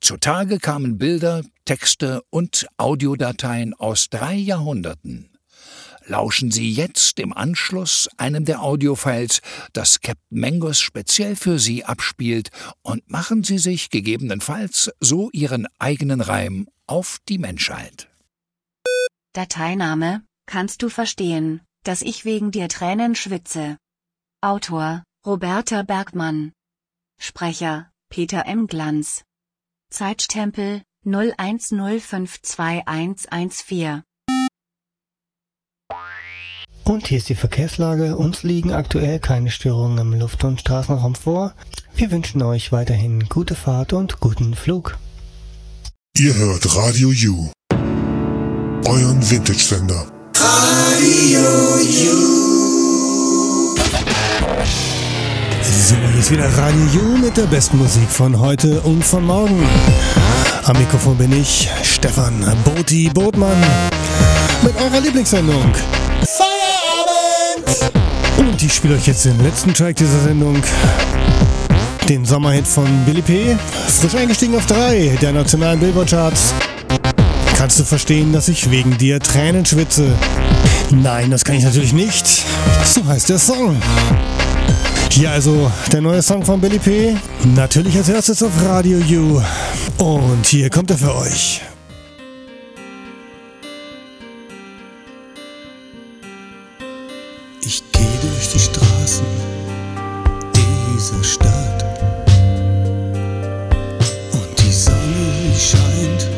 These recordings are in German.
Zutage kamen Bilder, Texte und Audiodateien aus drei Jahrhunderten. Lauschen Sie jetzt im Anschluss einem der Audiofiles, das Captain Mangos speziell für Sie abspielt, und machen Sie sich gegebenenfalls so Ihren eigenen Reim auf die Menschheit. Dateiname, kannst du verstehen, dass ich wegen dir Tränen schwitze? Autor, Roberta Bergmann. Sprecher, Peter M. Glanz. Zeitstempel, 01052114. Und hier ist die Verkehrslage. Uns liegen aktuell keine Störungen im Luft- und Straßenraum vor. Wir wünschen euch weiterhin gute Fahrt und guten Flug. Ihr hört Radio U. Euren Vintage-Sender. Radio U. So, ist wieder Radio U mit der besten Musik von heute und von morgen. Am Mikrofon bin ich, Stefan Boti Botmann, mit eurer Lieblingssendung. Und ich spiele euch jetzt den letzten Track dieser Sendung. Den Sommerhit von Billy P. Frisch eingestiegen auf 3 der nationalen Billboard-Charts. Kannst du verstehen, dass ich wegen dir Tränen schwitze? Nein, das kann ich natürlich nicht. So heißt der Song. Hier also der neue Song von Billy P. Natürlich als erstes auf Radio U. Und hier kommt er für euch. durch die Straßen dieser Stadt. Und die Sonne scheint,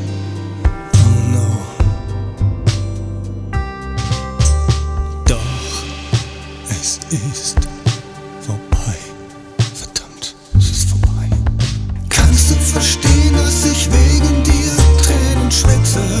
ist vorbei. Verdammt, es ist vorbei. Kannst du verstehen, dass ich wegen dir Tränen schwitze?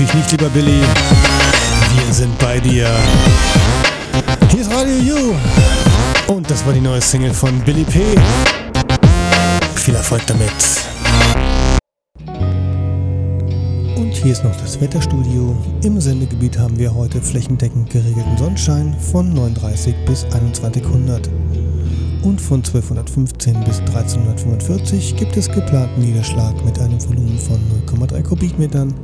dich nicht, lieber Billy. Wir sind bei dir. Hier ist Radio You. Und das war die neue Single von Billy P. Viel Erfolg damit. Und hier ist noch das Wetterstudio. Im Sendegebiet haben wir heute flächendeckend geregelten Sonnenschein von 39 bis 2100. Und von 1215 bis 1345 gibt es geplanten Niederschlag mit einem Volumen von 0,3 Kubikmetern.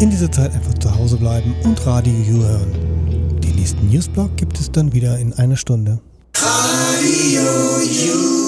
In dieser Zeit einfach zu Hause bleiben und Radio U hören. Den nächsten Newsblog gibt es dann wieder in einer Stunde. Radio U.